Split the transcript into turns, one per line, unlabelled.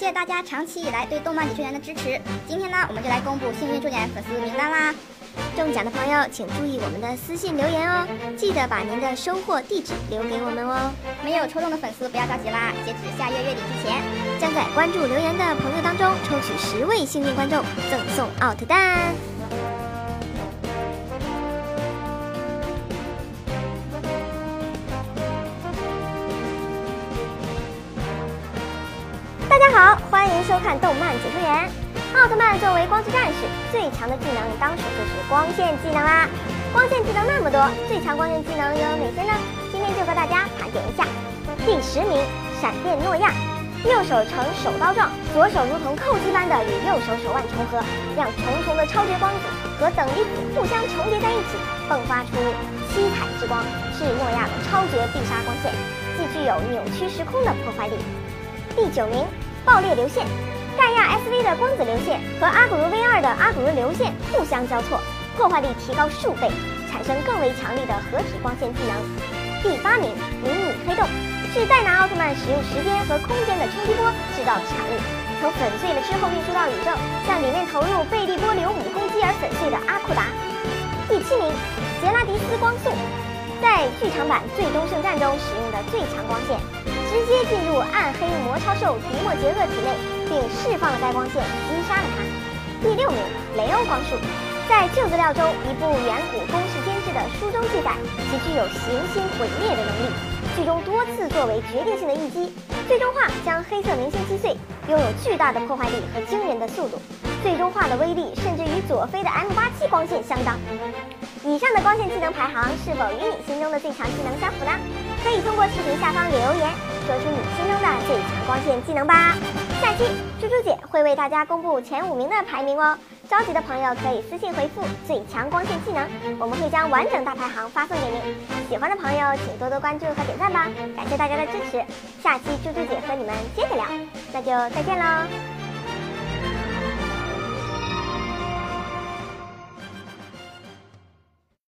谢谢大家长期以来对动漫解说员的支持。今天呢，我们就来公布幸运中奖粉丝名单啦！
中奖的朋友请注意我们的私信留言哦，记得把您的收货地址留给我们哦。
没有抽中的粉丝不要着急啦，截止下月月底之前，
将在关注留言的朋友当中抽取十位幸运观众，赠送奥特蛋。大家好，欢迎收看动漫解说员。奥特曼作为光之战士，最强的技能当属就是光线技能啦。光线技能那么多，最强光线技能有哪些呢？今天就和大家盘点一下。第十名，闪电诺亚，右手呈手刀状，左手如同扣击般的与右手手腕重合，让重重的超绝光子和等离子互相重叠在一起，迸发出七彩之光，是诺亚的超绝必杀光线，既具有扭曲时空的破坏力。第九名，爆裂流线，盖亚 SV 的光子流线和阿古茹 V2 的阿古茹流线互相交错，破坏力提高数倍，产生更为强力的合体光线技能。第八名，迷你黑洞，是戴拿奥特曼使用时间和空间的冲击波制造的产物，从粉碎了之后运输到宇宙，向里面投入贝利波流母攻击而粉碎的阿库达。第七名，杰拉迪斯光速，在剧场版最终圣战中使用的最强光线。直接进入暗黑魔超兽迪莫杰厄体内，并释放了该光线，击杀了他。第六名，雷欧光束，在旧资料中一部远古公式监制的书中记载，其具有行星毁灭的能力，剧中多次作为决定性的一击，最终化将黑色明星击碎，拥有巨大的破坏力和惊人的速度，最终化的威力甚至与佐菲的 M 八七光线相当。以上的光线技能排行是否与你心中的最强技能相符呢？可以通过视频下方留言，说出你心中的最强光线技能吧。下期猪猪姐会为大家公布前五名的排名哦。着急的朋友可以私信回复“最强光线技能”，我们会将完整大排行发送给您。喜欢的朋友请多多关注和点赞吧，感谢大家的支持。下期猪猪姐和你们接着聊，那就再见喽。